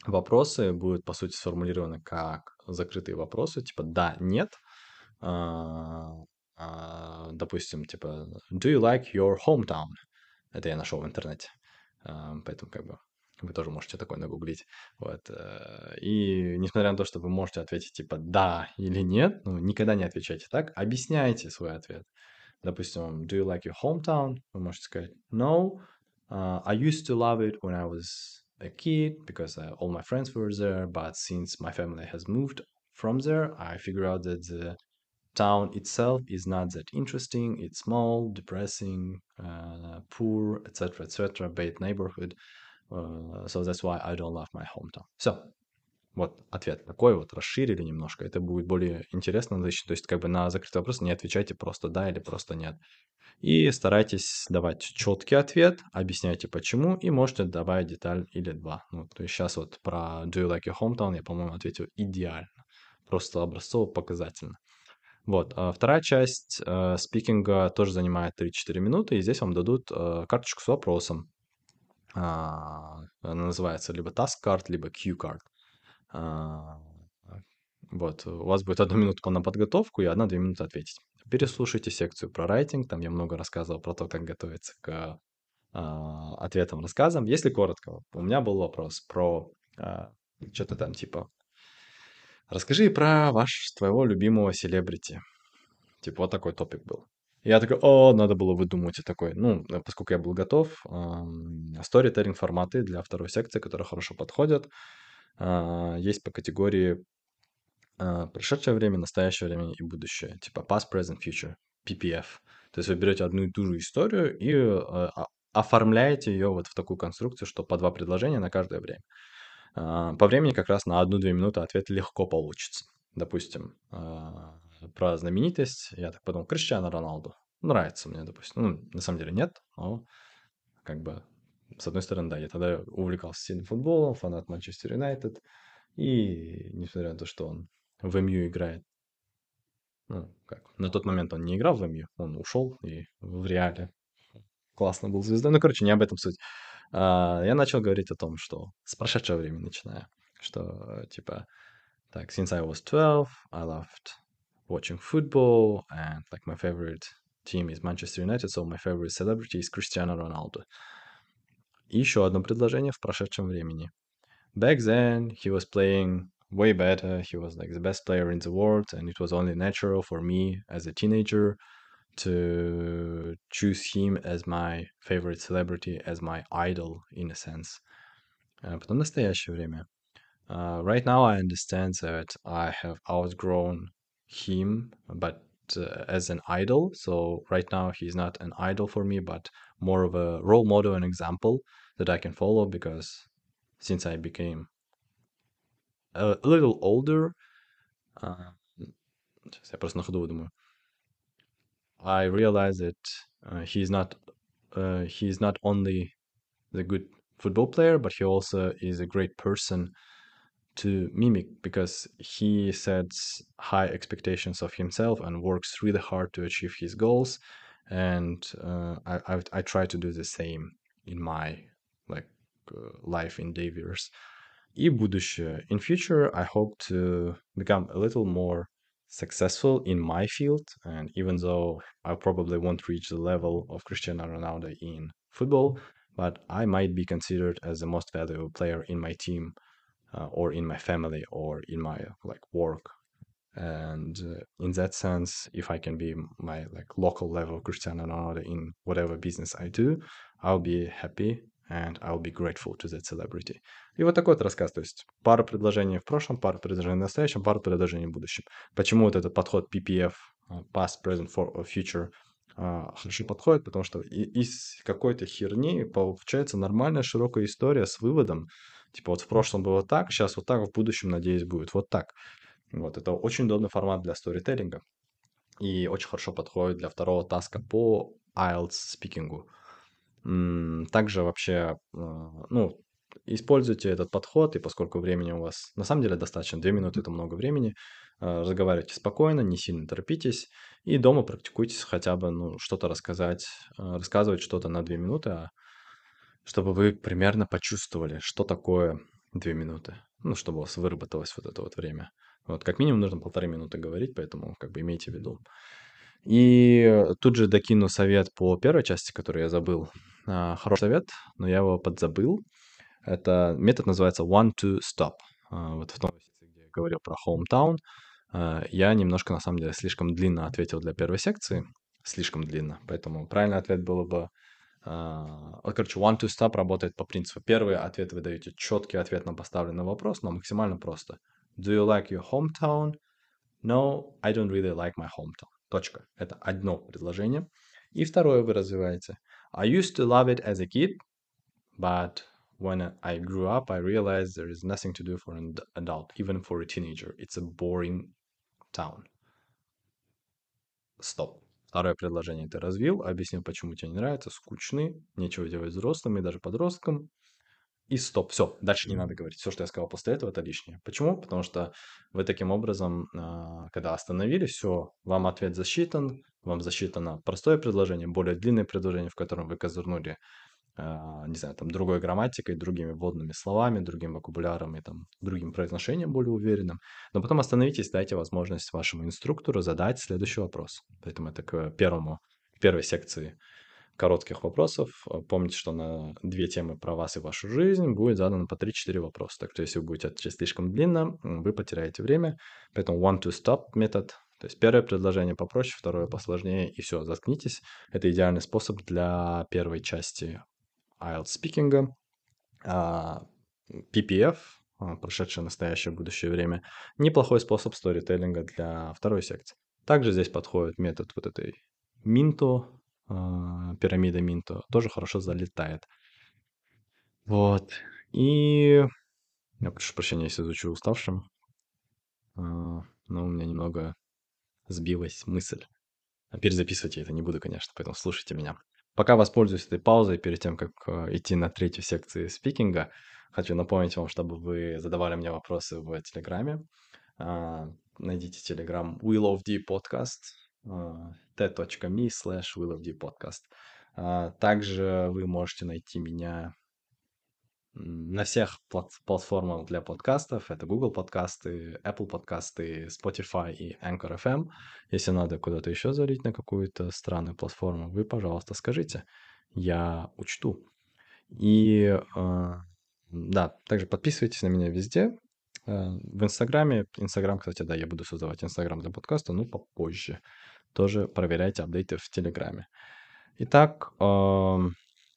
вопросы будут, по сути, сформулированы как закрытые вопросы, типа «да», «нет». А, а, допустим, типа «Do you like your hometown?» Это я нашел в интернете. А, поэтому как бы вы тоже можете такое нагуглить. Вот. Э, и несмотря на то, что вы можете ответить типа «да» или «нет», ну, никогда не отвечайте так, объясняйте свой ответ. Допустим, «Do you like your hometown?» Вы можете сказать «No, uh, I used to love it when I was a kid because uh, all my friends were there, but since my family has moved from there, I figure out that the town itself is not that interesting. It's small, depressing, uh, poor, etc., etc., bad neighborhood. Uh, so that's why I don't love my hometown. Все. Вот ответ такой вот, расширили немножко. Это будет более интересно. То есть как бы на закрытый вопрос не отвечайте просто да или просто нет. И старайтесь давать четкий ответ, объясняйте почему, и можете добавить деталь или два. Ну, то есть сейчас вот про Do you like your hometown я, по-моему, ответил идеально. Просто образцово-показательно. Вот. А вторая часть э, спикинга тоже занимает 3-4 минуты, и здесь вам дадут э, карточку с вопросом. А, она называется либо task card, либо cue card. А, вот, у вас будет одна минута на подготовку и одна-две минуты ответить. Переслушайте секцию про райтинг, там я много рассказывал про то, как готовиться к а, ответам, рассказам. Если коротко, у меня был вопрос про что-то там типа Расскажи про ваш, твоего любимого селебрити. Типа вот такой топик был. Я такой, о, надо было выдумать и такой. Ну, э, поскольку я был готов, сторителлинг форматы для второй секции, которые хорошо подходят. А, есть по категории а, прошедшее время, настоящее время и будущее. Типа past, present, future, PPF. То есть вы берете одну и ту же историю и а, оформляете ее вот в такую конструкцию, что по два предложения на каждое время. По времени как раз на одну-две минуты ответ легко получится. Допустим, про знаменитость, я так подумал, Криштиану Роналду. Нравится мне, допустим. Ну, на самом деле нет, но как бы, с одной стороны, да, я тогда увлекался сильным футболом, фанат Манчестер Юнайтед, и несмотря на то, что он в МЮ играет, ну, как, на тот момент он не играл в МЮ, он ушел и в Реале классно был звездой. Ну, короче, не об этом суть. А, я начал говорить о том, что с прошедшего времени начиная, что, типа, так, since I was 12, I loved watching football, and like my favorite team is Manchester United, so my favorite celebrity is Cristiano Ronaldo. И еще одно предложение в прошедшем времени. Back then, he was playing way better. He was like the best player in the world, and it was only natural for me as a teenager to choose him as my favorite celebrity, as my idol in a sense. Потом настоящее время. Uh, right now, I understand that I have outgrown him, but uh, as an idol. So right now he's not an idol for me, but more of a role model and example that I can follow because since I became a, a little older, uh, я просто на ходу думаю, I realize that uh, he's not uh, he's not only the good football player, but he also is a great person to mimic because he sets high expectations of himself and works really hard to achieve his goals. And uh, I, I, I try to do the same in my like uh, life endeavors. И будущее. In future, I hope to become a little more successful in my field. And even though I probably won't reach the level of Cristiano Ronaldo in football, but I might be considered as the most valuable player in my team uh, or in my family or in my like work and uh, in that sense if i can be my like local level cristiano ronaldo in whatever business i do i'll be happy and I'll be grateful to that celebrity. И вот такой вот рассказ, то есть пара предложений в прошлом, пара предложений в настоящем, пара предложений в будущем. Почему вот этот подход PPF, past, present, for, future, хорошо подходит, потому что из какой-то херни получается нормальная широкая история с выводом, Типа вот в прошлом было так, сейчас вот так, в будущем, надеюсь, будет вот так. Вот, это очень удобный формат для сторителлинга. И очень хорошо подходит для второго таска по IELTS спикингу. Также вообще, а, ну, используйте этот подход, и поскольку времени у вас на самом деле достаточно, 2 минуты это много времени, а, разговаривайте спокойно, не сильно торопитесь, и дома практикуйтесь хотя бы, ну, что-то рассказать, а, рассказывать что-то на 2 минуты, а чтобы вы примерно почувствовали, что такое две минуты. Ну, чтобы у вас выработалось вот это вот время. Вот, как минимум нужно полторы минуты говорить, поэтому как бы имейте в виду. И тут же докину совет по первой части, который я забыл. А, хороший совет, но я его подзабыл. Это метод называется one to stop. А, вот в том секции, где я говорил про hometown, а, я немножко, на самом деле, слишком длинно ответил для первой секции. Слишком длинно. Поэтому правильный ответ было бы короче, one to stop работает по принципу. Первый ответ вы даете четкий ответ на поставленный вопрос, но максимально просто. Do you like your hometown? No, I don't really like my hometown. Точка. Это одно предложение. И второе вы развиваете. I used to love it as a kid, but when I grew up, I realized there is nothing to do for an adult, even for a teenager. It's a boring town. Стоп. Второе предложение ты развил, объяснил, почему тебе не нравится, скучны, нечего делать взрослым и даже подросткам. И стоп, все, дальше не надо говорить. Все, что я сказал после этого, это лишнее. Почему? Потому что вы таким образом, а, когда остановились, все, вам ответ засчитан, вам засчитано простое предложение, более длинное предложение, в котором вы козырнули не знаю, там, другой грамматикой, другими вводными словами, другим вокабуляром и там другим произношением более уверенным. Но потом остановитесь, дайте возможность вашему инструктору задать следующий вопрос. Поэтому это к первому, к первой секции коротких вопросов. Помните, что на две темы про вас и вашу жизнь будет задано по 3-4 вопроса. Так что если вы будете отвечать слишком длинно, вы потеряете время. Поэтому one to stop метод то есть первое предложение попроще, второе посложнее, и все, заткнитесь. Это идеальный способ для первой части IELTS спикинга, PPF, а, прошедшее настоящее будущее время, неплохой способ сторителлинга для второй секции. Также здесь подходит метод вот этой Минто, а, пирамида Минто, тоже хорошо залетает. Вот. И я прошу прощения, если звучу уставшим, а, но у меня немного сбилась мысль. Перезаписывать я это не буду, конечно, поэтому слушайте меня. Пока воспользуюсь этой паузой перед тем, как э, идти на третью секцию спикинга, хочу напомнить вам, чтобы вы задавали мне вопросы в Телеграме. А, найдите Телеграм Will of D Podcast, а, t.me slash Will of D Podcast. А, также вы можете найти меня на всех платформах для подкастов. Это Google подкасты, Apple подкасты, Spotify и Anchor FM. Если надо куда-то еще залить на какую-то странную платформу, вы, пожалуйста, скажите. Я учту. И э, да, также подписывайтесь на меня везде. Э, в Инстаграме. Инстаграм, кстати, да, я буду создавать Инстаграм для подкаста, но попозже. Тоже проверяйте апдейты в Телеграме. Итак, э,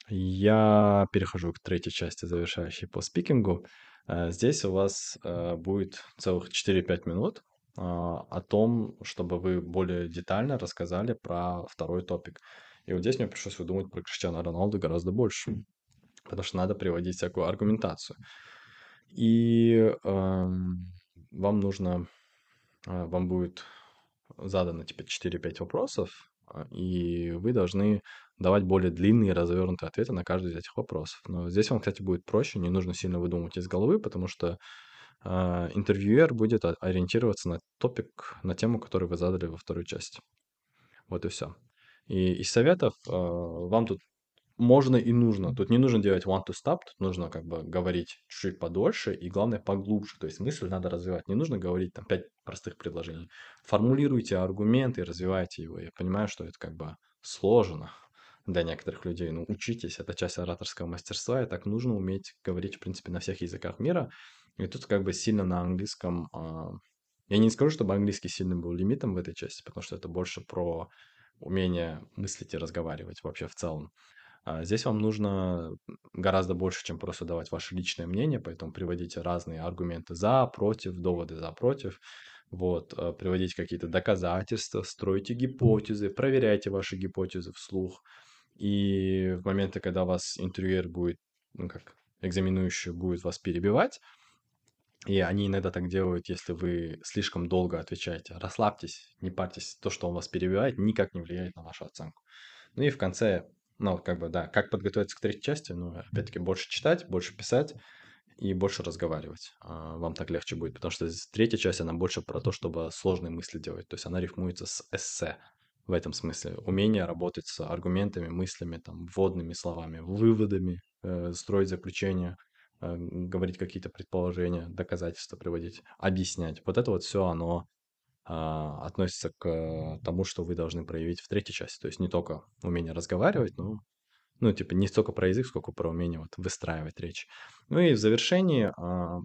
я перехожу к третьей части, завершающей по спикингу. Э, здесь у вас э, будет целых 4-5 минут а, о том, чтобы вы более детально рассказали про второй топик. И вот здесь мне пришлось выдумать про Криштиану Роналду гораздо больше, потому что надо приводить всякую аргументацию. И э, вам нужно, э, вам будет задано типа 4-5 вопросов, а, и вы должны давать более длинные развернутые ответы на каждый из этих вопросов. Но здесь вам, кстати, будет проще, не нужно сильно выдумывать из головы, потому что э, интервьюер будет ориентироваться на топик, на тему, которую вы задали во второй части. Вот и все. И из советов э, вам тут можно и нужно. Тут не нужно делать one to stop, тут нужно как бы говорить чуть-чуть подольше и, главное, поглубже. То есть мысль надо развивать. Не нужно говорить там пять простых предложений. Формулируйте аргументы, развивайте его. Я понимаю, что это как бы сложно для некоторых людей. Ну, учитесь, это часть ораторского мастерства, и так нужно уметь говорить, в принципе, на всех языках мира. И тут как бы сильно на английском... Э, я не скажу, чтобы английский сильно был лимитом в этой части, потому что это больше про умение мыслить и разговаривать вообще в целом. А здесь вам нужно гораздо больше, чем просто давать ваше личное мнение, поэтому приводите разные аргументы за, против, доводы за, против. Вот, э, приводите какие-то доказательства, стройте гипотезы, проверяйте ваши гипотезы вслух. И в моменты, когда вас интервьюер будет, ну как, экзаменующий будет вас перебивать, и они иногда так делают, если вы слишком долго отвечаете. Расслабьтесь, не парьтесь. То, что он вас перебивает, никак не влияет на вашу оценку. Ну и в конце ну, как бы, да, как подготовиться к третьей части? Ну, опять-таки, больше читать, больше писать и больше разговаривать. А, вам так легче будет, потому что третья часть, она больше про то, чтобы сложные мысли делать. То есть она рифмуется с эссе в этом смысле. Умение работать с аргументами, мыслями, там, вводными словами, выводами, э, строить заключения, э, говорить какие-то предположения, доказательства приводить, объяснять. Вот это вот все, оно а, относится к тому, что вы должны проявить в третьей части. То есть не только умение разговаривать, но ну, типа, не столько про язык, сколько про умение вот выстраивать речь. Ну и в завершении а,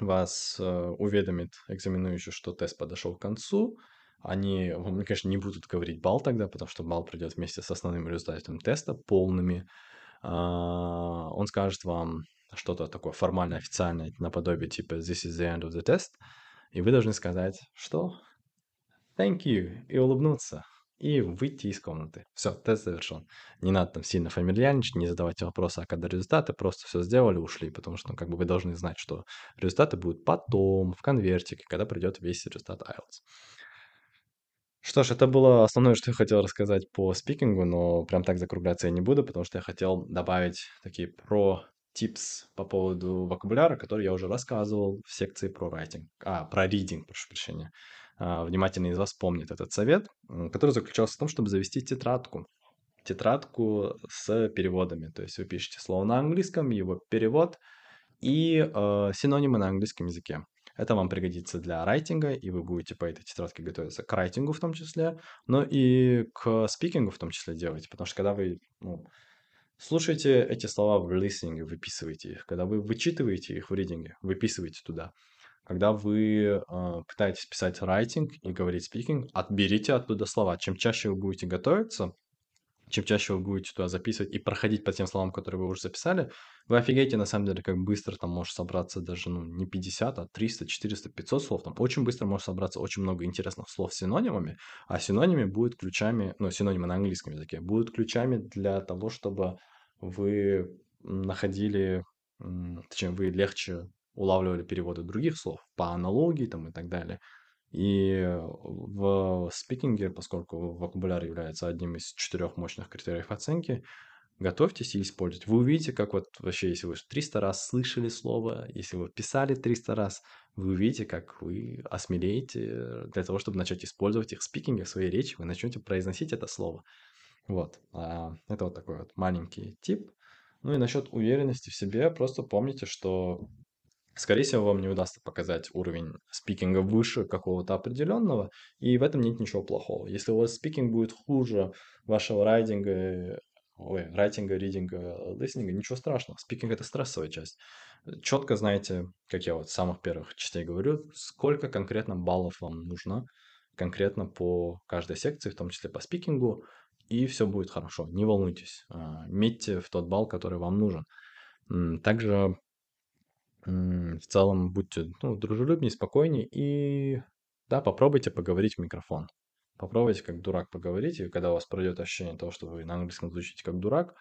вас а, уведомит экзаменующий, что тест подошел к концу. Они, вам, конечно, не будут говорить балл тогда, потому что балл придет вместе с основным результатом теста полными. А, он скажет вам что-то такое формальное, официальное, наподобие типа «This is the end of the test», и вы должны сказать, что thank you, и улыбнуться, и выйти из комнаты. Все, тест завершен. Не надо там сильно фамильярничать, не задавать вопросы, а когда результаты, просто все сделали, ушли, потому что ну, как бы вы должны знать, что результаты будут потом, в конвертике, когда придет весь результат IELTS. Что ж, это было основное, что я хотел рассказать по спикингу, но прям так закругляться я не буду, потому что я хотел добавить такие про типс по поводу вокабуляра, который я уже рассказывал в секции про writing, а, про reading, прошу прощения. А, из вас помнит этот совет, который заключался в том, чтобы завести тетрадку. Тетрадку с переводами. То есть вы пишете слово на английском, его перевод и э, синонимы на английском языке. Это вам пригодится для райтинга, и вы будете по этой тетрадке готовиться к райтингу в том числе, но и к спикингу в том числе делать, потому что когда вы ну, Слушайте эти слова в listening, выписывайте их. Когда вы вычитываете их в ридинге, выписывайте туда. Когда вы э, пытаетесь писать writing и говорить speaking, отберите оттуда слова. Чем чаще вы будете готовиться, чем чаще вы будете туда записывать и проходить по тем словам, которые вы уже записали, вы офигеете, на самом деле, как быстро там может собраться даже, ну, не 50, а 300, 400, 500 слов. Там очень быстро может собраться очень много интересных слов с синонимами, а синонимы будут ключами, ну, синонимы на английском языке, будут ключами для того, чтобы вы находили, точнее, вы легче улавливали переводы других слов по аналогии там и так далее. И в спикинге, поскольку вокабуляр является одним из четырех мощных критериев оценки, готовьтесь и используйте. Вы увидите, как вот вообще, если вы 300 раз слышали слово, если вы писали 300 раз, вы увидите, как вы осмелеете для того, чтобы начать использовать их в спикинге, в своей речи, вы начнете произносить это слово. Вот. А, это вот такой вот маленький тип. Ну и насчет уверенности в себе, просто помните, что скорее всего, вам не удастся показать уровень спикинга выше какого-то определенного, и в этом нет ничего плохого. Если у вас спикинг будет хуже вашего райдинга, ой, райтинга, ридинга, листинга, ничего страшного. Спикинг — это стрессовая часть. Четко знаете, как я вот с самых первых частей говорю, сколько конкретно баллов вам нужно конкретно по каждой секции, в том числе по спикингу, и все будет хорошо. Не волнуйтесь. А, метьте в тот балл, который вам нужен. Также в целом будьте ну, дружелюбнее, спокойнее и да, попробуйте поговорить в микрофон. Попробуйте как дурак поговорить, и когда у вас пройдет ощущение того, что вы на английском звучите как дурак,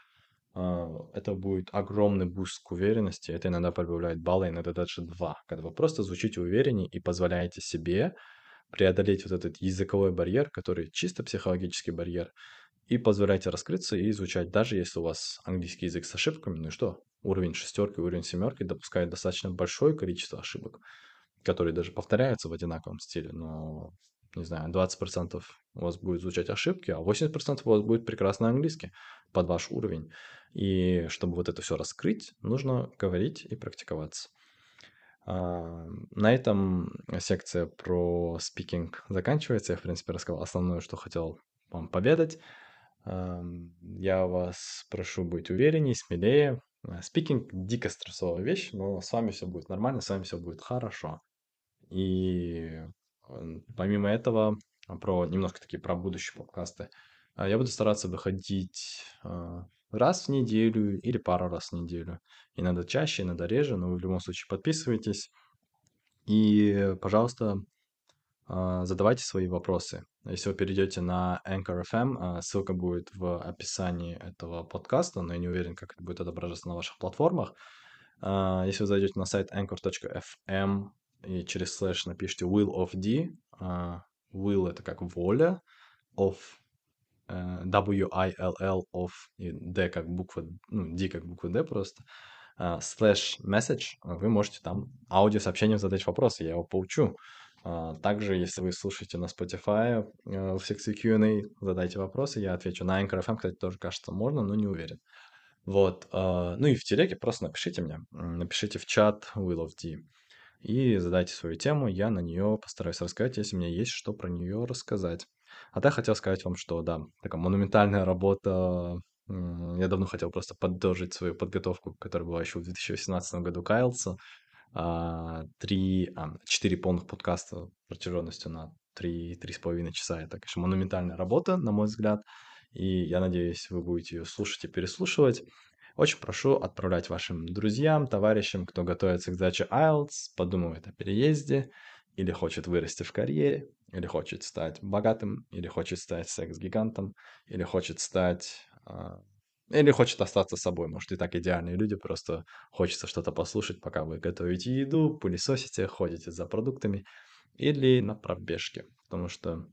а, это будет огромный буст к уверенности. Это иногда прибавляет баллы, иногда даже два. Когда вы просто звучите увереннее и позволяете себе преодолеть вот этот языковой барьер, который чисто психологический барьер, и позволяйте раскрыться и изучать, даже если у вас английский язык с ошибками, ну и что? Уровень шестерки, уровень семерки допускает достаточно большое количество ошибок, которые даже повторяются в одинаковом стиле, но, не знаю, 20% у вас будет изучать ошибки, а 80% у вас будет прекрасный английский под ваш уровень. И чтобы вот это все раскрыть, нужно говорить и практиковаться. А, на этом секция про спикинг заканчивается. Я, в принципе, рассказал основное, что хотел вам поведать. Я вас прошу быть увереннее, смелее. А, спикинг – дико стрессовая вещь, но с вами все будет нормально, с вами все будет хорошо. И помимо этого, про немножко такие про будущие подкасты, а, я буду стараться выходить раз в неделю или пару раз в неделю. Иногда чаще, иногда реже, но в любом случае подписывайтесь. И, пожалуйста, задавайте свои вопросы. Если вы перейдете на Anchor FM, а, ссылка будет в описании этого подкаста, но я не уверен, как это будет отображаться на ваших платформах. А, если вы зайдете на сайт anchor.fm и через слэш напишите will of D, will это как воля, of Э, W-I-L-L of и D как буква, ну, D как буква D просто, slash message, вы можете там аудиосообщением задать вопросы, я его поучу. Uh, также, если вы слушаете на Spotify uh, в секции Q&A, задайте вопросы, я отвечу. На Anchor FM, кстати, тоже кажется можно, но не уверен. Вот, uh, ну и в телеге просто напишите мне, напишите в чат Will of D и задайте свою тему, я на нее постараюсь рассказать, если у меня есть что про нее рассказать. А так хотел сказать вам, что да, такая монументальная работа. Я давно хотел просто поддержать свою подготовку, которая была еще в 2018 году Кайлса. А, три, а, четыре полных подкаста протяженностью на три, три с половиной часа. Это, конечно, монументальная работа, на мой взгляд. И я надеюсь, вы будете ее слушать и переслушивать. Очень прошу отправлять вашим друзьям, товарищам, кто готовится к сдаче IELTS, подумывает о переезде или хочет вырасти в карьере, или хочет стать богатым, или хочет стать секс-гигантом, или хочет стать... Или хочет остаться собой. Может, и так идеальные люди, просто хочется что-то послушать, пока вы готовите еду, пылесосите, ходите за продуктами или на пробежке. Потому что,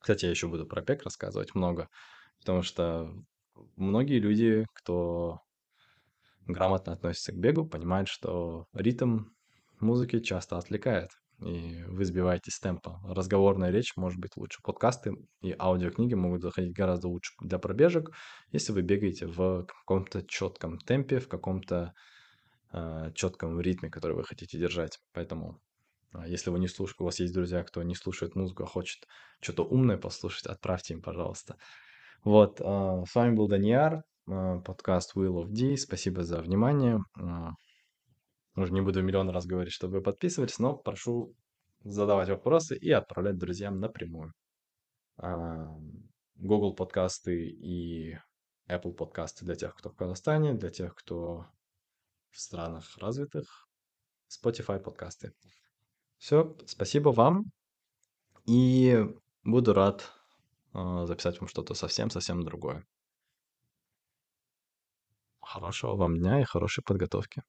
кстати, я еще буду про бег рассказывать много, потому что многие люди, кто грамотно относится к бегу, понимают, что ритм музыки часто отвлекает и вы сбиваетесь с темпа. Разговорная речь может быть лучше. Подкасты и аудиокниги могут заходить гораздо лучше для пробежек, если вы бегаете в каком-то четком темпе, в каком-то э, четком ритме, который вы хотите держать. Поэтому, э, если вы не слушаете, у вас есть друзья, кто не слушает музыку, а хочет что-то умное послушать, отправьте им, пожалуйста. Вот, э, с вами был Даниар, э, подкаст Will of D. Спасибо за внимание. Э, уже не буду миллион раз говорить, чтобы вы подписывались, но прошу задавать вопросы и отправлять друзьям напрямую. Google подкасты и Apple подкасты для тех, кто в Казахстане, для тех, кто в странах развитых, Spotify подкасты. Все, спасибо вам. И буду рад э, записать вам что-то совсем-совсем другое. Хорошего вам дня и хорошей подготовки.